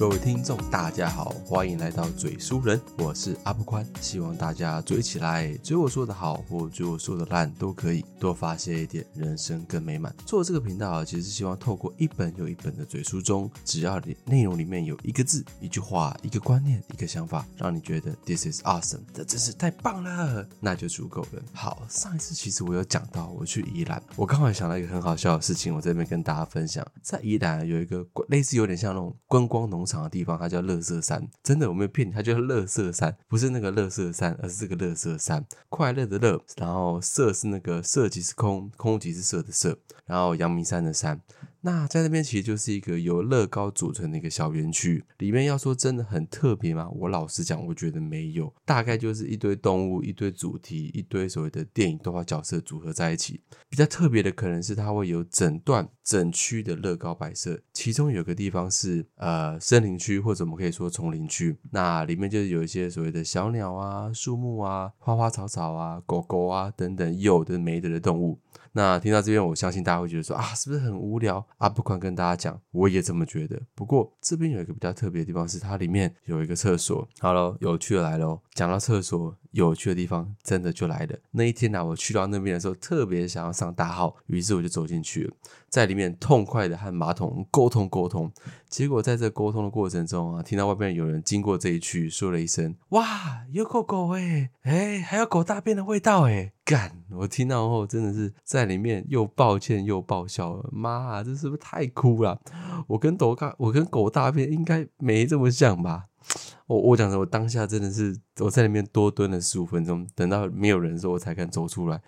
各位听众，大家好，欢迎来到嘴书人，我是阿布宽，希望大家嘴起来，嘴我说的好或嘴我说的烂都可以，多发泄一点，人生更美满。做这个频道啊，其实是希望透过一本又一本的嘴书中，只要你内容里面有一个字、一句话、一个观念、一个想法，让你觉得 this is awesome，这真是太棒了，那就足够了。好，上一次其实我有讲到我去宜兰，我刚好想到一个很好笑的事情，我这边跟大家分享，在宜兰有一个类似有点像那种观光农场的地方，它叫乐色山。真的，我没有骗你，它叫乐色山，不是那个乐色山，而是这个乐色山。快乐的乐，然后色是那个色即是空，空即是色的色，然后阳明山的山。那在那边其实就是一个由乐高组成的一个小园区，里面要说真的很特别吗？我老实讲，我觉得没有，大概就是一堆动物、一堆主题、一堆所谓的电影动画角色组合在一起。比较特别的可能是它会有整段整区的乐高摆设，其中有个地方是呃森林区，或者我们可以说丛林区。那里面就是有一些所谓的小鸟啊、树木啊、花花草草啊、狗狗啊等等有的没的的动物。那听到这边，我相信大家会觉得说啊，是不是很无聊？啊？不管跟大家讲，我也这么觉得。不过这边有一个比较特别的地方，是它里面有一个厕所。好了，有趣的来了。讲到厕所有趣的地方，真的就来了。那一天呢，我去到那边的时候，特别想要上大号，于是我就走进去了，在里面痛快的和马桶沟通沟通。结果在这沟通的过程中啊，听到外面有人经过这一区，说了一声：“哇，有狗狗哎，哎，还有狗大便的味道哎。”干！我听到后真的是在里面又抱歉又爆笑了。妈，这是不是太哭了？我跟狗大，我跟狗大便应该没这么像吧？我我讲的，我当下真的是我在里面多蹲了十五分钟，等到没有人的时候，我才敢走出来，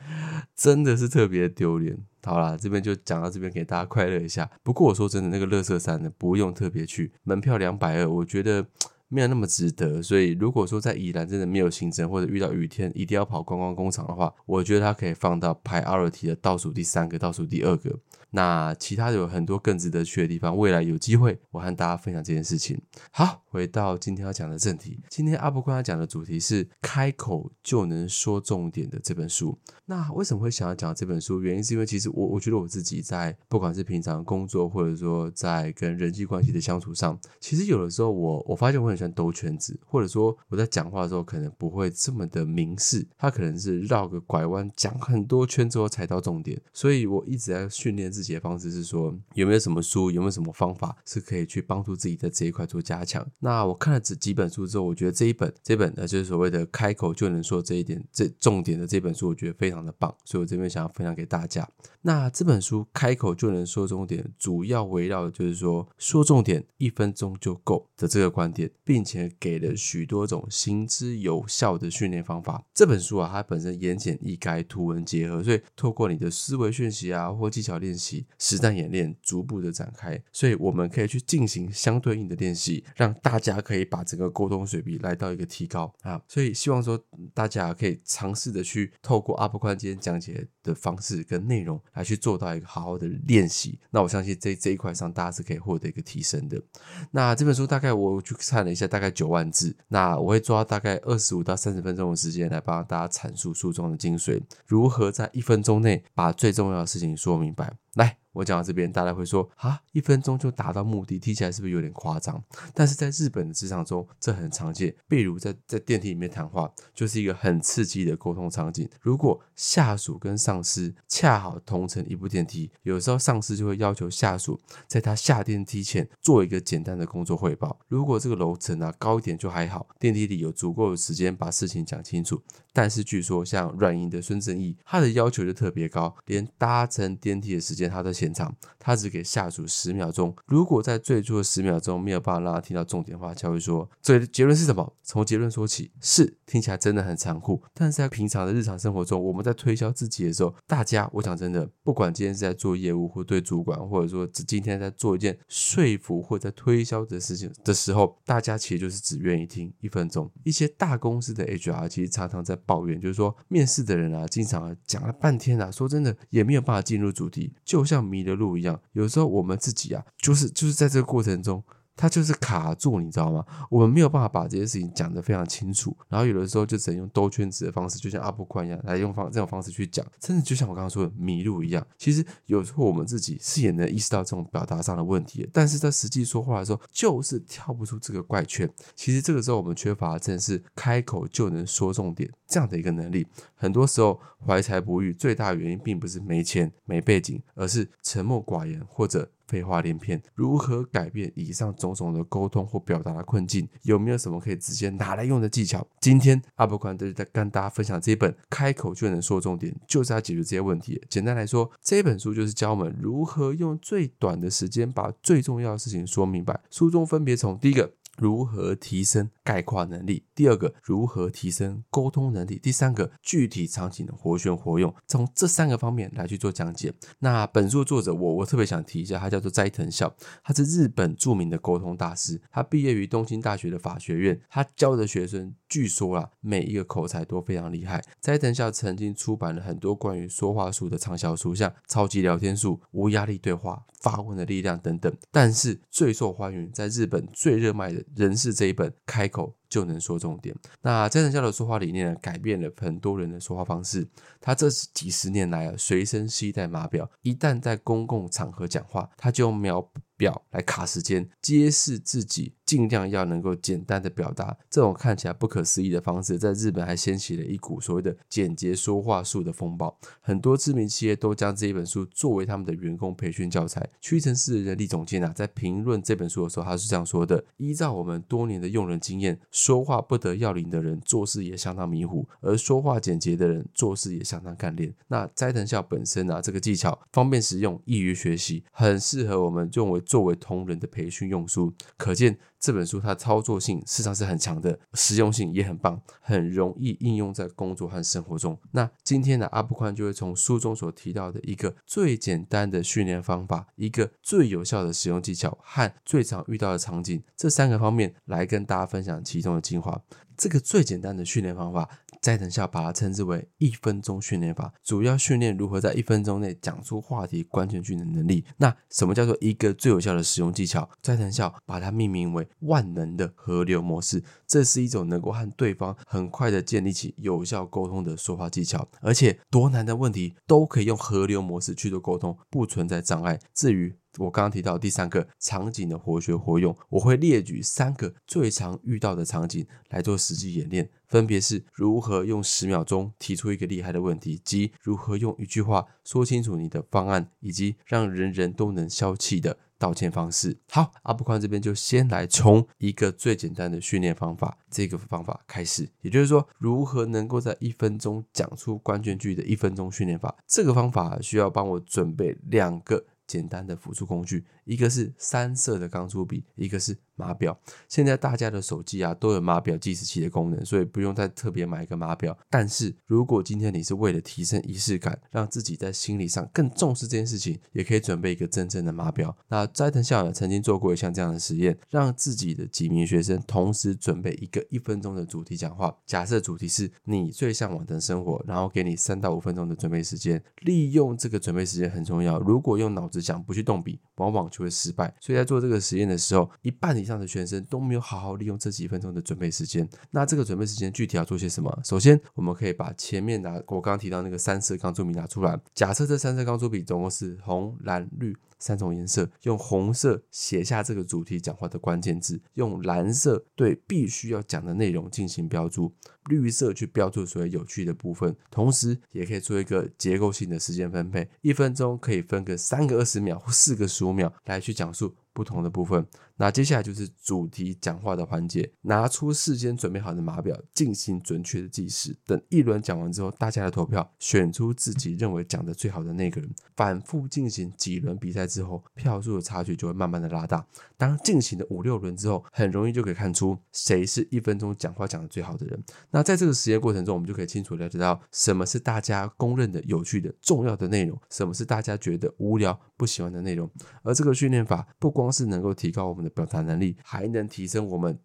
真的是特别丢脸。好啦，这边就讲到这边，给大家快乐一下。不过我说真的，那个乐色山呢，不用特别去，门票两百二，我觉得。没有那么值得，所以如果说在宜兰真的没有行程，或者遇到雨天一定要跑观光工厂的话，我觉得它可以放到排 R T 的倒数第三个、倒数第二个。那其他有很多更值得去的地方，未来有机会我和大家分享这件事情。好，回到今天要讲的正题，今天阿伯跟他讲的主题是开口就能说重点的这本书。那为什么会想要讲这本书？原因是因为其实我我觉得我自己在不管是平常工作，或者说在跟人际关系的相处上，其实有的时候我我发现我很喜欢兜圈子，或者说我在讲话的时候可能不会这么的明示，他可能是绕个拐弯讲很多圈之后才到重点，所以我一直在训练自己。自己的方式是说有没有什么书，有没有什么方法是可以去帮助自己在这一块做加强？那我看了这几本书之后，我觉得这一本这本呢，就是所谓的开口就能说这一点这重点的这本书，我觉得非常的棒，所以我这边想要分享给大家。那这本书开口就能说重点，主要围绕的就是说说重点一分钟就够的这个观点，并且给了许多种行之有效的训练方法。这本书啊，它本身言简意赅，图文结合，所以透过你的思维讯息啊或技巧练习。实战演练逐步的展开，所以我们可以去进行相对应的练习，让大家可以把整个沟通水平来到一个提高啊！所以希望说大家可以尝试的去透过阿布宽今天讲解的方式跟内容来去做到一个好好的练习。那我相信这这一块上大家是可以获得一个提升的。那这本书大概我去看了一下，大概九万字，那我会抓大概二十五到三十分钟的时间来帮大家阐述书中的精髓，如何在一分钟内把最重要的事情说明白。来，我讲到这边，大家会说啊，一分钟就达到目的，听起来是不是有点夸张？但是在日本的职场中，这很常见。比如在在电梯里面谈话，就是一个很刺激的沟通场景。如果下属跟上司恰好同乘一部电梯，有时候上司就会要求下属在他下电梯前做一个简单的工作汇报。如果这个楼层啊高一点就还好，电梯里有足够的时间把事情讲清楚。但是据说像软银的孙正义，他的要求就特别高，连搭乘电梯的时间他都现场，他只给下属十秒钟。如果在最初的十秒钟没有办法让他听到重点话，他会说：最结论是什么？从结论说起。是听起来真的很残酷，但是在平常的日常生活中，我们在推销自己的时候，大家我讲真的，不管今天是在做业务或对主管，或者说今天在做一件说服或者在推销的事情的时候，大家其实就是只愿意听一分钟。一些大公司的 HR 其实常常在。抱怨就是说，面试的人啊，经常讲了半天啊，说真的也没有办法进入主题，就像迷的路一样。有时候我们自己啊，就是就是在这个过程中它就是卡住，你知道吗？我们没有办法把这些事情讲得非常清楚，然后有的时候就只能用兜圈子的方式，就像阿布宽一样来用方这种方式去讲，甚至就像我刚刚说的迷路一样。其实有时候我们自己是也能意识到这种表达上的问题，但是在实际说话的时候就是跳不出这个怪圈。其实这个时候我们缺乏真的是开口就能说重点这样的一个能力。很多时候怀才不遇最大原因并不是没钱没背景，而是沉默寡言或者。废话连篇，如何改变以上种种的沟通或表达的困境？有没有什么可以直接拿来用的技巧？今天阿伯宽就是在跟大家分享这一本开口就能说重点，就是要解决这些问题。简单来说，这本书就是教我们如何用最短的时间把最重要的事情说明白。书中分别从第一个。如何提升概括能力？第二个，如何提升沟通能力？第三个，具体场景的活学活用，从这三个方面来去做讲解。那本书的作者，我我特别想提一下，他叫做斋藤孝，他是日本著名的沟通大师，他毕业于东京大学的法学院，他教的学生据说啊，每一个口才都非常厉害。斋藤孝曾经出版了很多关于说话术的畅销书，像《超级聊天术》《无压力对话》。发问的力量等等，但是最受欢迎，在日本最热卖的人是这一本，开口就能说重点。那真人教的说话理念改变了很多人的说话方式。他这几十年来啊，随身携带码表，一旦在公共场合讲话，他就用秒表来卡时间，揭示自己。尽量要能够简单的表达，这种看起来不可思议的方式，在日本还掀起了一股所谓的简洁说话术的风暴。很多知名企业都将这一本书作为他们的员工培训教材。屈臣氏人力总监啊，在评论这本书的时候，他是这样说的：依照我们多年的用人经验，说话不得要领的人，做事也相当迷糊；而说话简洁的人，做事也相当干练。那斋藤孝本身啊，这个技巧方便实用，易于学习，很适合我们认为作为同人的培训用书。可见。这本书它操作性事实上是很强的，实用性也很棒，很容易应用在工作和生活中。那今天呢阿布宽就会从书中所提到的一个最简单的训练方法，一个最有效的使用技巧和最常遇到的场景这三个方面来跟大家分享其中的精华。这个最简单的训练方法。再等下，把它称之为一分钟训练法，主要训练如何在一分钟内讲出话题关键句的能力。那什么叫做一个最有效的使用技巧？再等下，把它命名为万能的河流模式。这是一种能够和对方很快的建立起有效沟通的说话技巧，而且多难的问题都可以用河流模式去做沟通，不存在障碍。至于我刚刚提到第三个场景的活学活用，我会列举三个最常遇到的场景来做实际演练，分别是如何用十秒钟提出一个厉害的问题，及如何用一句话说清楚你的方案，以及让人人都能消气的道歉方式。好，阿布宽这边就先来从一个最简单的训练方法这个方法开始，也就是说，如何能够在一分钟讲出关键句的一分钟训练法。这个方法需要帮我准备两个。简单的辅助工具，一个是三色的钢珠笔，一个是。码表，现在大家的手机啊都有码表计时器的功能，所以不用再特别买一个码表。但是如果今天你是为了提升仪式感，让自己在心理上更重视这件事情，也可以准备一个真正的码表。那斋藤校长曾经做过像这样的实验，让自己的几名学生同时准备一个一分钟的主题讲话。假设主题是你最向往的生活，然后给你三到五分钟的准备时间。利用这个准备时间很重要。如果用脑子讲不去动笔，往往就会失败。所以在做这个实验的时候，一半以上。这样的学生都没有好好利用这几分钟的准备时间。那这个准备时间具体要做些什么？首先，我们可以把前面拿我刚刚提到那个三色钢珠笔拿出来。假设这三色钢珠笔总共是红、蓝、绿。三种颜色，用红色写下这个主题讲话的关键字，用蓝色对必须要讲的内容进行标注，绿色去标注所有有趣的部分，同时也可以做一个结构性的时间分配，一分钟可以分个三个二十秒或四个十五秒来去讲述不同的部分。那接下来就是主题讲话的环节，拿出事先准备好的码表进行准确的计时，等一轮讲完之后，大家的投票选出自己认为讲的最好的那个人，反复进行几轮比赛。之后票数的差距就会慢慢的拉大。当进行了五六轮之后，很容易就可以看出谁是一分钟讲话讲的最好的人。那在这个实验过程中，我们就可以清楚了解到什么是大家公认的有趣的重要的内容，什么是大家觉得无聊不喜欢的内容。而这个训练法不光是能够提高我们的表达能力，还能提升我们。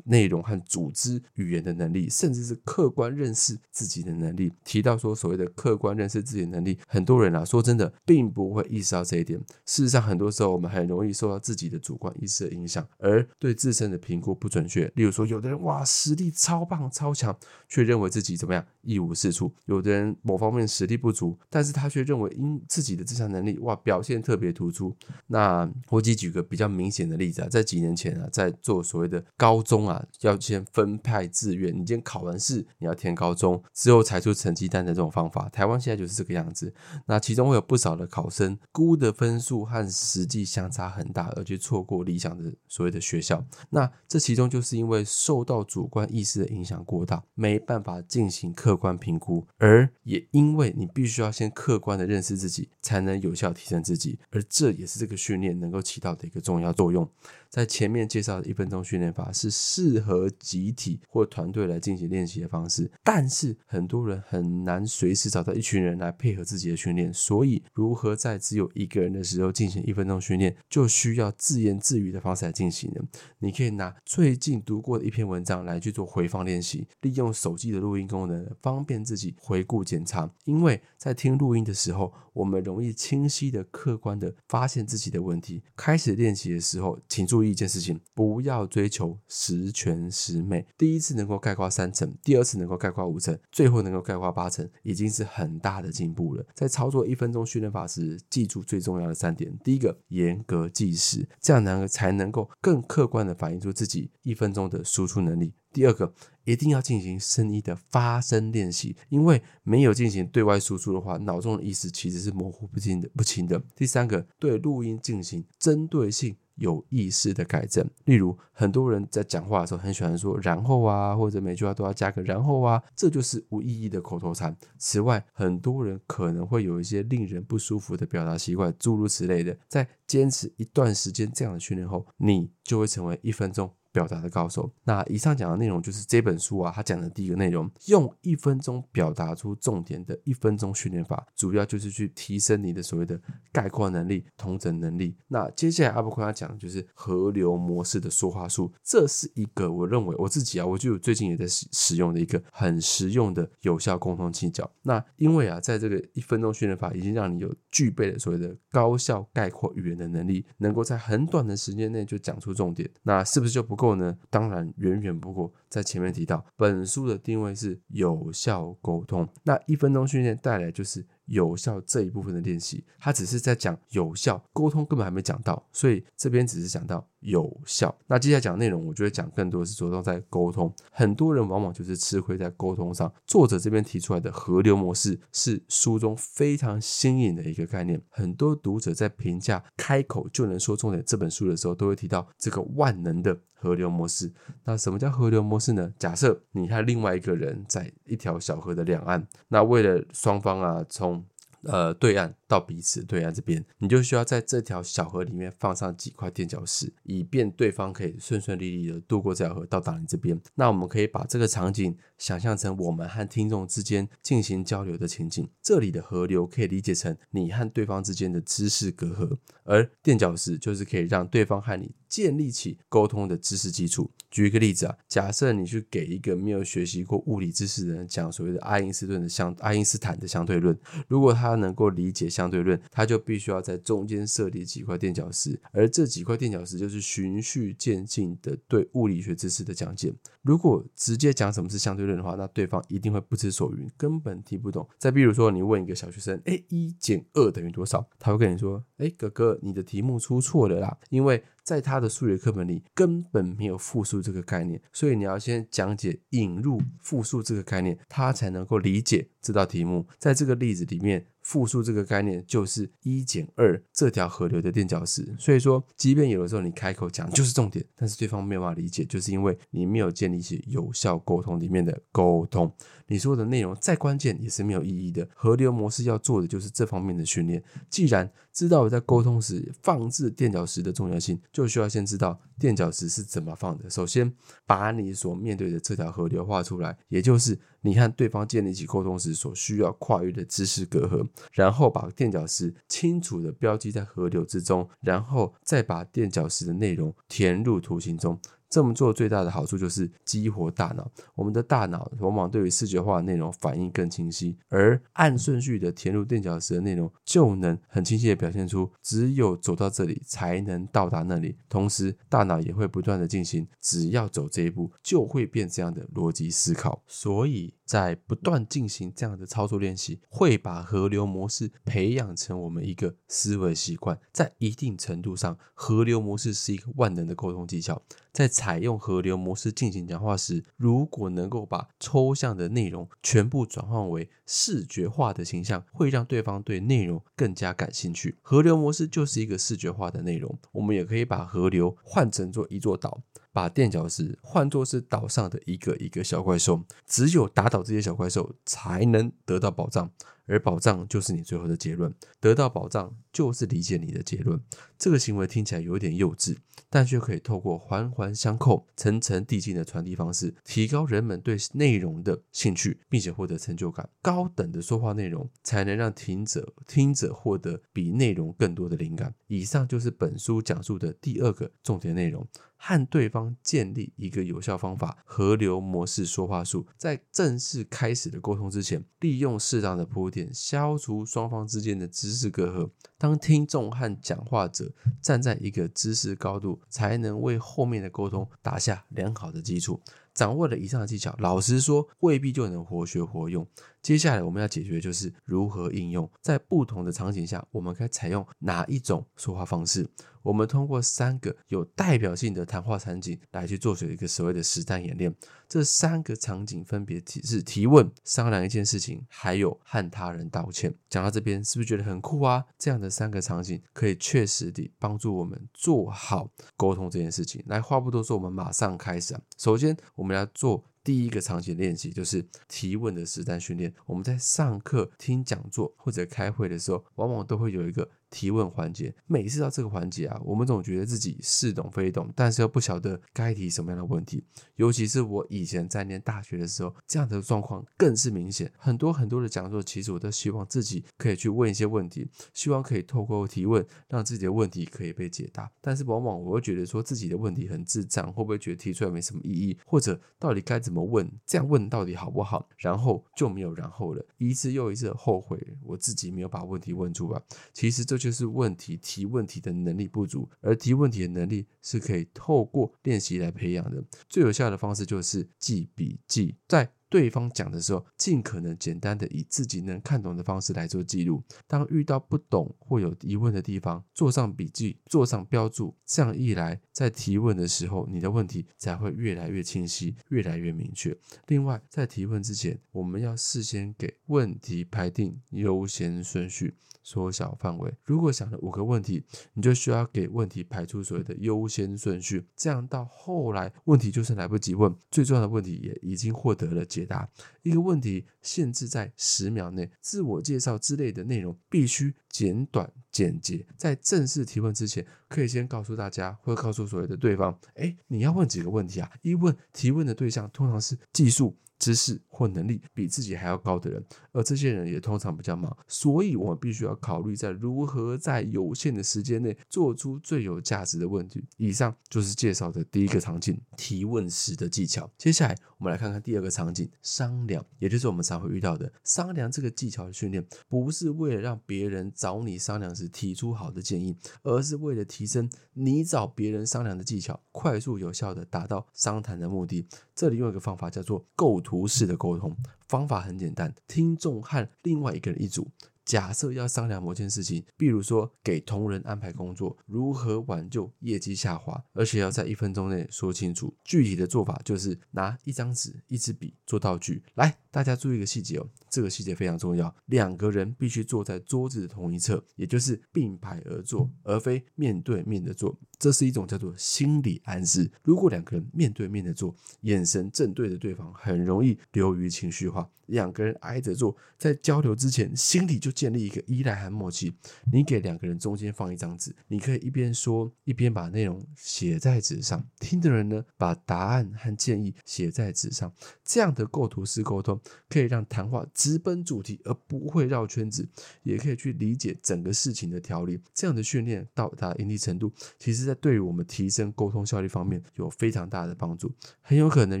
内容和组织语言的能力，甚至是客观认识自己的能力。提到说所谓的客观认识自己的能力，很多人啊说真的并不会意识到这一点。事实上，很多时候我们很容易受到自己的主观意识的影响，而对自身的评估不准确。例如说，有的人哇实力超棒超强，却认为自己怎么样一无是处；有的人某方面实力不足，但是他却认为因自己的这项能力哇表现特别突出。那我举举个比较明显的例子啊，在几年前啊，在做所谓的高高中啊。要先分派志愿，你今天考完试，你要填高中之后才出成绩单的这种方法，台湾现在就是这个样子。那其中会有不少的考生估的分数和实际相差很大，而去错过理想的所谓的学校。那这其中就是因为受到主观意识的影响过大，没办法进行客观评估，而也因为你必须要先客观的认识自己，才能有效提升自己，而这也是这个训练能够起到的一个重要作用。在前面介绍的一分钟训练法是适合集体或团队来进行练习的方式，但是很多人很难随时找到一群人来配合自己的训练，所以如何在只有一个人的时候进行一分钟训练，就需要自言自语的方式来进行的。你可以拿最近读过的一篇文章来去做回放练习，利用手机的录音功能，方便自己回顾检查。因为在听录音的时候，我们容易清晰的、客观的发现自己的问题。开始练习的时候，请注意。一件事情，不要追求十全十美。第一次能够概括三成，第二次能够概括五成，最后能够概括八成，已经是很大的进步了。在操作一分钟训练法时，记住最重要的三点：第一个，严格计时，这样能才能够更客观的反映出自己一分钟的输出能力；第二个，一定要进行声音的发声练习，因为没有进行对外输出的话，脑中的意识其实是模糊不清的、不清的。第三个，对录音进行针对性。有意识的改正，例如很多人在讲话的时候很喜欢说“然后啊”，或者每句话都要加个“然后啊”，这就是无意义的口头禅。此外，很多人可能会有一些令人不舒服的表达习惯，诸如此类的。在坚持一段时间这样的训练后，你就会成为一分钟。表达的高手。那以上讲的内容就是这本书啊，他讲的第一个内容，用一分钟表达出重点的一分钟训练法，主要就是去提升你的所谓的概括能力、同整能力。那接下来阿布坤要讲的就是河流模式的说话术，这是一个我认为我自己啊，我就最近也在使使用的一个很实用的有效沟通技巧。那因为啊，在这个一分钟训练法已经让你有具备了所谓的高效概括语言的能力，能够在很短的时间内就讲出重点，那是不是就不够？过呢，当然远远不过。在前面提到，本书的定位是有效沟通。那一分钟训练带来就是有效这一部分的练习，它只是在讲有效沟通，根本还没讲到，所以这边只是讲到有效。那接下来讲内容，我就会讲更多是着重在沟通。很多人往往就是吃亏在沟通上。作者这边提出来的河流模式是书中非常新颖的一个概念。很多读者在评价开口就能说重点这本书的时候，都会提到这个万能的。河流模式，那什么叫河流模式呢？假设你和另外一个人在一条小河的两岸，那为了双方啊，从呃对岸。到彼此对岸这边，你就需要在这条小河里面放上几块垫脚石，以便对方可以顺顺利利的渡过这条河到达你这边。那我们可以把这个场景想象成我们和听众之间进行交流的情景。这里的河流可以理解成你和对方之间的知识隔阂，而垫脚石就是可以让对方和你建立起沟通的知识基础。举一个例子啊，假设你去给一个没有学习过物理知识的人讲所谓的爱因斯顿的相爱因斯坦的相对论，如果他能够理解。相对论，它就必须要在中间设立几块垫脚石，而这几块垫脚石就是循序渐进的对物理学知识的讲解。如果直接讲什么是相对论的话，那对方一定会不知所云，根本听不懂。再比如说，你问一个小学生：“哎，一减二等于多少？”他会跟你说：“哎，哥哥，你的题目出错了啦，因为。”在他的数学课本里根本没有复数这个概念，所以你要先讲解引入复数这个概念，他才能够理解这道题目。在这个例子里面，复数这个概念就是一减二这条河流的垫脚石。所以说，即便有的时候你开口讲就是重点，但是对方没有办法理解，就是因为你没有建立起有效沟通里面的沟通。你说的内容再关键也是没有意义的。河流模式要做的就是这方面的训练。既然知道在沟通时放置垫脚石的重要性，就需要先知道垫脚石是怎么放的。首先，把你所面对的这条河流画出来，也就是你和对方建立起沟通时所需要跨越的知识隔阂。然后把垫脚石清楚的标记在河流之中，然后再把垫脚石的内容填入图形中。这么做最大的好处就是激活大脑。我们的大脑往往对于视觉化的内容反应更清晰，而按顺序的填入垫脚石的内容，就能很清晰的表现出只有走到这里才能到达那里。同时，大脑也会不断的进行，只要走这一步就会变这样的逻辑思考。所以在不断进行这样的操作练习，会把河流模式培养成我们一个思维习惯。在一定程度上，河流模式是一个万能的沟通技巧。在采用河流模式进行讲话时，如果能够把抽象的内容全部转换为视觉化的形象，会让对方对内容更加感兴趣。河流模式就是一个视觉化的内容。我们也可以把河流换成做一座岛，把垫脚石换作是岛上的一个一个小怪兽。只有打倒这些小怪兽，才能得到宝藏。而保障就是你最后的结论，得到保障就是理解你的结论。这个行为听起来有点幼稚，但却可以透过环环相扣、层层递进的传递方式，提高人们对内容的兴趣，并且获得成就感。高等的说话内容才能让听者听者获得比内容更多的灵感。以上就是本书讲述的第二个重点内容。和对方建立一个有效方法——河流模式说话术。在正式开始的沟通之前，利用适当的铺垫点，消除双方之间的知识隔阂。当听众和讲话者站在一个知识高度，才能为后面的沟通打下良好的基础。掌握了以上的技巧，老实说，未必就能活学活用。接下来我们要解决的就是如何应用，在不同的场景下，我们该采用哪一种说话方式。我们通过三个有代表性的谈话场景来去做出一个所谓的实战演练。这三个场景分别提是提问、商量一件事情，还有和他人道歉。讲到这边，是不是觉得很酷啊？这样的三个场景可以确实地帮助我们做好沟通这件事情。来，话不多说，我们马上开始啊。首先，我们要做。第一个场景练习就是提问的实战训练。我们在上课、听讲座或者开会的时候，往往都会有一个提问环节。每次到这个环节啊，我们总觉得自己似懂非懂，但是又不晓得该提什么样的问题。尤其是我以前在念大学的时候，这样的状况更是明显。很多很多的讲座，其实我都希望自己可以去问一些问题，希望可以透过提问让自己的问题可以被解答。但是往往我会觉得说自己的问题很智障，会不会觉得提出来没什么意义，或者到底该怎么？问？这样问到底好不好？然后就没有然后了，一次又一次的后悔，我自己没有把问题问出来。其实这就就是问题提问题的能力不足，而提问题的能力是可以透过练习来培养的。最有效的方式就是记笔记，在。对方讲的时候，尽可能简单的以自己能看懂的方式来做记录。当遇到不懂或有疑问的地方，做上笔记，做上标注。这样一来，在提问的时候，你的问题才会越来越清晰，越来越明确。另外，在提问之前，我们要事先给问题排定优先顺序，缩小范围。如果想了五个问题，你就需要给问题排出所谓的优先顺序。这样到后来，问题就是来不及问，最重要的问题也已经获得了。解答一个问题，限制在十秒内。自我介绍之类的内容必须简短简洁。在正式提问之前，可以先告诉大家，或告诉所谓的对方：哎，你要问几个问题啊？一问提问的对象通常是技术。知识或能力比自己还要高的人，而这些人也通常比较忙，所以我们必须要考虑在如何在有限的时间内做出最有价值的问题。以上就是介绍的第一个场景——提问时的技巧。接下来，我们来看看第二个场景——商量，也就是我们常会遇到的商量这个技巧的训练，不是为了让别人找你商量时提出好的建议，而是为了提升你找别人商量的技巧，快速有效的达到商谈的目的。这里用一个方法叫做构图式的沟通，方法很简单，听众和另外一个人一组。假设要商量某件事情，比如说给同仁安排工作，如何挽救业绩下滑，而且要在一分钟内说清楚。具体的做法就是拿一张纸、一支笔做道具。来，大家注意一个细节哦，这个细节非常重要。两个人必须坐在桌子的同一侧，也就是并排而坐，而非面对面的坐。这是一种叫做心理暗示。如果两个人面对面的坐，眼神正对着对方，很容易流于情绪化。两个人挨着坐，在交流之前，心里就建立一个依赖和默契。你给两个人中间放一张纸，你可以一边说，一边把内容写在纸上。听的人呢，把答案和建议写在纸上。这样的构图式沟通，可以让谈话直奔主题，而不会绕圈子，也可以去理解整个事情的条理。这样的训练到达一定程度，其实在对于我们提升沟通效率方面有非常大的帮助。很有可能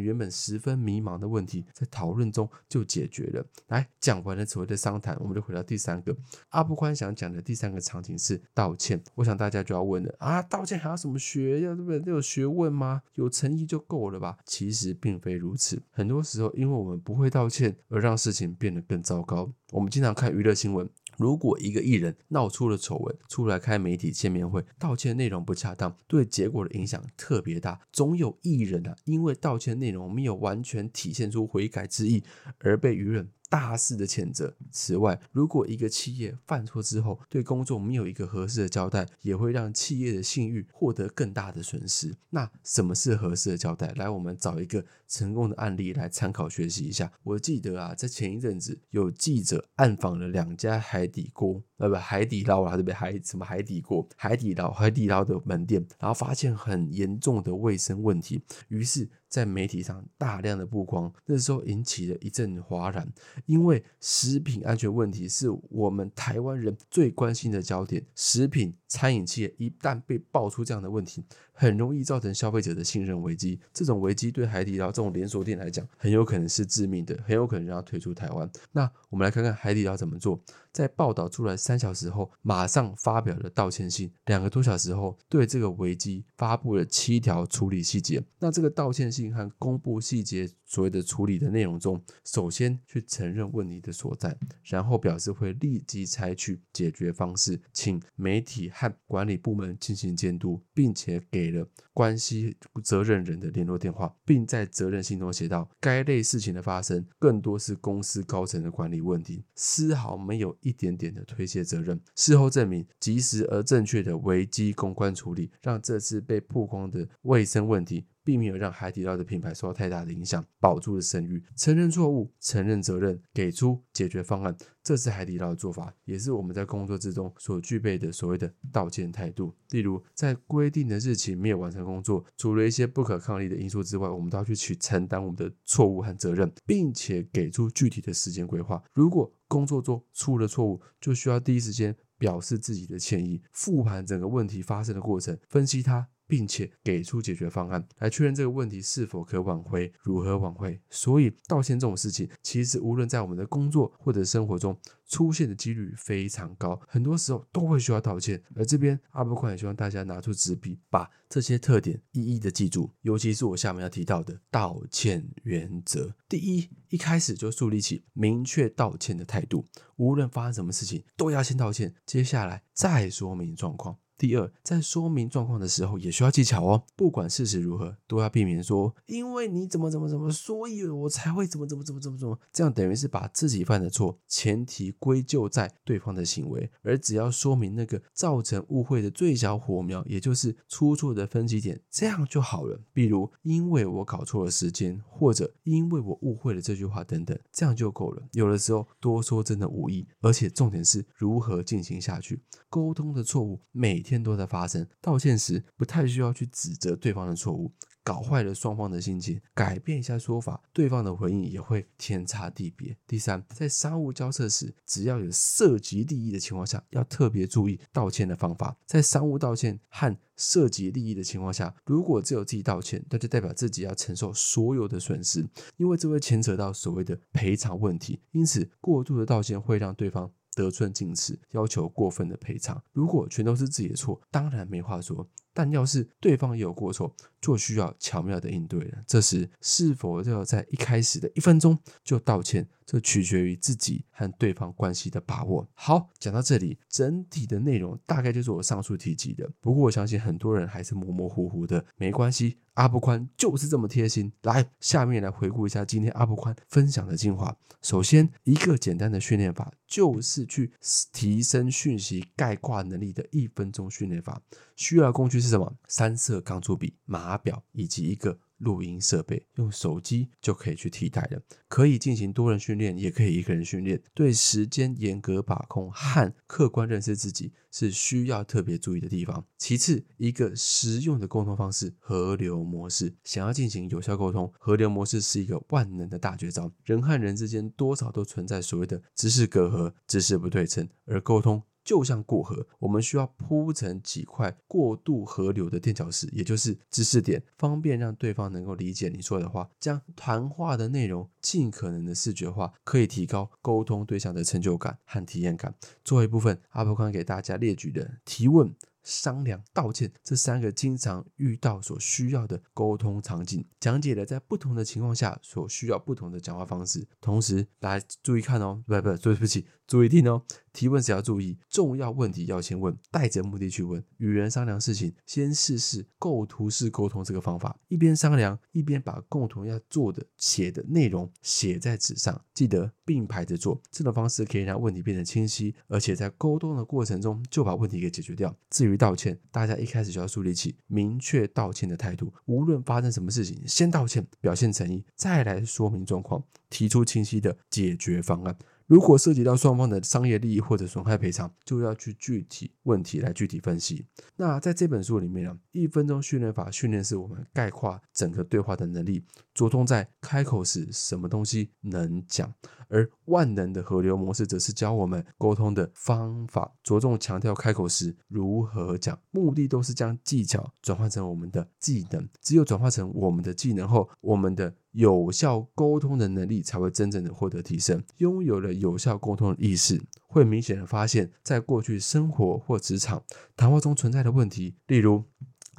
原本十分迷茫的问题，在讨论中就解决了。来讲完了所谓的商谈，我们就回到第三三个阿布宽想讲的第三个场景是道歉。我想大家就要问了啊，道歉还要什么学？要对不对？有学问吗？有诚意就够了吧？其实并非如此。很多时候，因为我们不会道歉，而让事情变得更糟糕。我们经常看娱乐新闻。如果一个艺人闹出了丑闻，出来开媒体见面会，道歉内容不恰当，对结果的影响特别大。总有艺人啊，因为道歉内容没有完全体现出悔改之意，而被舆论。大肆的谴责。此外，如果一个企业犯错之后对公众没有一个合适的交代，也会让企业的信誉获得更大的损失。那什么是合适的交代？来，我们找一个成功的案例来参考学习一下。我记得啊，在前一阵子有记者暗访了两家海底锅，呃，不，海底捞啊，对不对？海什么海底锅？海底捞，海底捞的门店，然后发现很严重的卫生问题，于是。在媒体上大量的曝光，那时候引起了一阵哗然，因为食品安全问题是我们台湾人最关心的焦点。食品餐饮企业一旦被爆出这样的问题，很容易造成消费者的信任危机。这种危机对海底捞这种连锁店来讲，很有可能是致命的，很有可能让它退出台湾。那我们来看看海底捞怎么做。在报道出来三小时后，马上发表了道歉信。两个多小时后，对这个危机发布了七条处理细节。那这个道歉信和公布细节所谓的处理的内容中，首先去承认问题的所在，然后表示会立即采取解决方式，请媒体和管理部门进行监督，并且给了关系责任人的联络电话，并在责任信中写道：该类事情的发生，更多是公司高层的管理问题，丝毫没有。一点点的推卸责任，事后证明及时而正确的危机公关处理，让这次被曝光的卫生问题。并没有让海底捞的品牌受到太大的影响，保住了声誉。承认错误，承认责任，给出解决方案，这是海底捞的做法，也是我们在工作之中所具备的所谓的道歉态度。例如，在规定的日期没有完成工作，除了一些不可抗力的因素之外，我们都要去去承担我们的错误和责任，并且给出具体的时间规划。如果工作中出了错误，就需要第一时间表示自己的歉意，复盘整个问题发生的过程，分析它。并且给出解决方案，来确认这个问题是否可挽回，如何挽回。所以道歉这种事情，其实无论在我们的工作或者生活中出现的几率非常高，很多时候都会需要道歉。而这边阿波宽也希望大家拿出纸笔，把这些特点一一的记住，尤其是我下面要提到的道歉原则。第一，一开始就树立起明确道歉的态度，无论发生什么事情，都要先道歉，接下来再说明状况。第二，在说明状况的时候也需要技巧哦。不管事实如何，都要避免说“因为你怎么怎么怎么，所以我才会怎么怎么怎么怎么怎么”，这样等于是把自己犯的错前提归咎在对方的行为，而只要说明那个造成误会的最小火苗，也就是出错的分歧点，这样就好了。比如“因为我搞错了时间”或者“因为我误会了”这句话等等，这样就够了。有的时候多说真的无益，而且重点是如何进行下去。沟通的错误每天都在发生，道歉时不太需要去指责对方的错误，搞坏了双方的心情，改变一下说法，对方的回应也会天差地别。第三，在商务交涉时，只要有涉及利益的情况下，要特别注意道歉的方法。在商务道歉和涉及利益的情况下，如果只有自己道歉，那就代表自己要承受所有的损失，因为这会牵扯到所谓的赔偿问题。因此，过度的道歉会让对方。得寸进尺，要求过分的赔偿。如果全都是自己的错，当然没话说。但要是对方也有过错，就需要巧妙的应对了。这时是否要在一开始的一分钟就道歉，这取决于自己和对方关系的把握。好，讲到这里，整体的内容大概就是我上述提及的。不过我相信很多人还是模模糊糊的，没关系，阿布宽就是这么贴心。来，下面来回顾一下今天阿布宽分享的精华。首先，一个简单的训练法，就是去提升讯息概括能力的一分钟训练法，需要的工具。是什么？三色钢珠笔、码表以及一个录音设备，用手机就可以去替代了。可以进行多人训练，也可以一个人训练。对时间严格把控和客观认识自己是需要特别注意的地方。其次，一个实用的沟通方式——河流模式。想要进行有效沟通，河流模式是一个万能的大绝招。人和人之间多少都存在所谓的知识隔阂、知识不对称，而沟通。就像过河，我们需要铺成几块过渡河流的垫脚石，也就是知识点，方便让对方能够理解你说的话。将谈话的内容尽可能的视觉化，可以提高沟通对象的成就感和体验感。最后一部分，阿伯宽给大家列举的提问。商量、道歉这三个经常遇到所需要的沟通场景，讲解了在不同的情况下所需要不同的讲话方式。同时，大家注意看哦，不不，对不起，注意听哦。提问时要注意，重要问题要先问，带着目的去问。与人商量事情，先试试构图式沟通这个方法，一边商量一边把共同要做的写的内容写在纸上，记得并排着做。这种方式可以让问题变得清晰，而且在沟通的过程中就把问题给解决掉。至于道歉，大家一开始就要树立起明确道歉的态度，无论发生什么事情，先道歉，表现诚意，再来说明状况，提出清晰的解决方案。如果涉及到双方的商业利益或者损害赔偿，就要去具体问题来具体分析。那在这本书里面呢，一分钟训练法训练是我们概括整个对话的能力，着重在开口时什么东西能讲；而万能的河流模式则是教我们沟通的方法，着重强调开口时如何讲，目的都是将技巧转换成我们的技能。只有转化成我们的技能后，我们的。有效沟通的能力才会真正的获得提升。拥有了有效沟通的意识，会明显的发现，在过去生活或职场谈话中存在的问题。例如，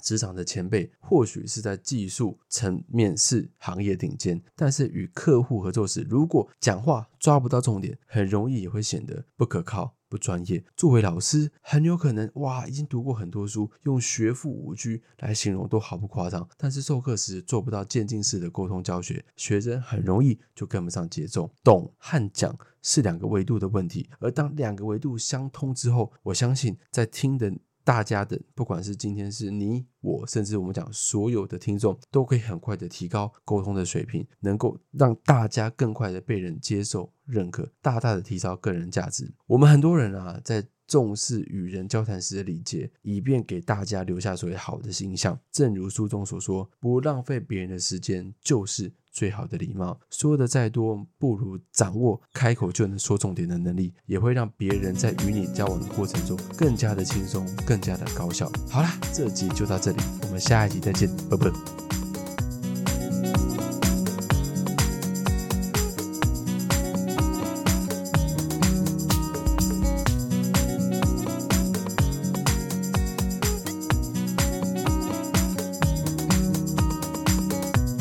职场的前辈或许是在技术层面是行业顶尖，但是与客户合作时，如果讲话抓不到重点，很容易也会显得不可靠。不专业。作为老师，很有可能哇，已经读过很多书，用学富五居来形容都毫不夸张。但是授课时做不到渐进式的沟通教学，学生很容易就跟不上节奏。懂和讲是两个维度的问题，而当两个维度相通之后，我相信在听的。大家的，不管是今天是你我，甚至我们讲所有的听众，都可以很快的提高沟通的水平，能够让大家更快的被人接受、认可，大大的提高个人价值。我们很多人啊，在重视与人交谈时的礼节，以便给大家留下所谓好的形象。正如书中所说，不浪费别人的时间，就是。最好的礼貌，说的再多，不如掌握开口就能说重点的能力，也会让别人在与你交往的过程中更加的轻松，更加的高效。好啦，这集就到这里，我们下一集再见，拜拜。